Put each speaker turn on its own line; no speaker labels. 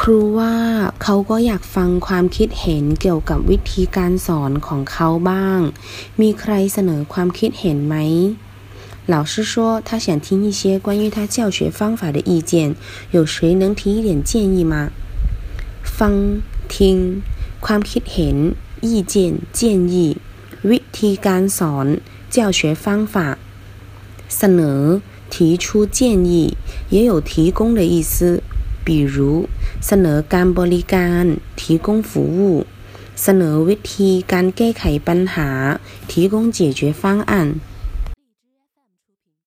ครูว่าเขาก็อยากฟังความคิดเห็นเกี่ยวกับวิธีการสอนของเขาบ้าง มีใครเสนอความคิดเห็นไหม老师说他想听一些关于他教学方法的意见，有谁能提一点建议吗？ฟัง听ความคิดเห็น意见建议วิธีการสอน教学方法เสนอ提出建议也有提供的意思 比如เสนอการบริการ提供服务เสนอวิธีการแก้ไขปัญหา提供解决方案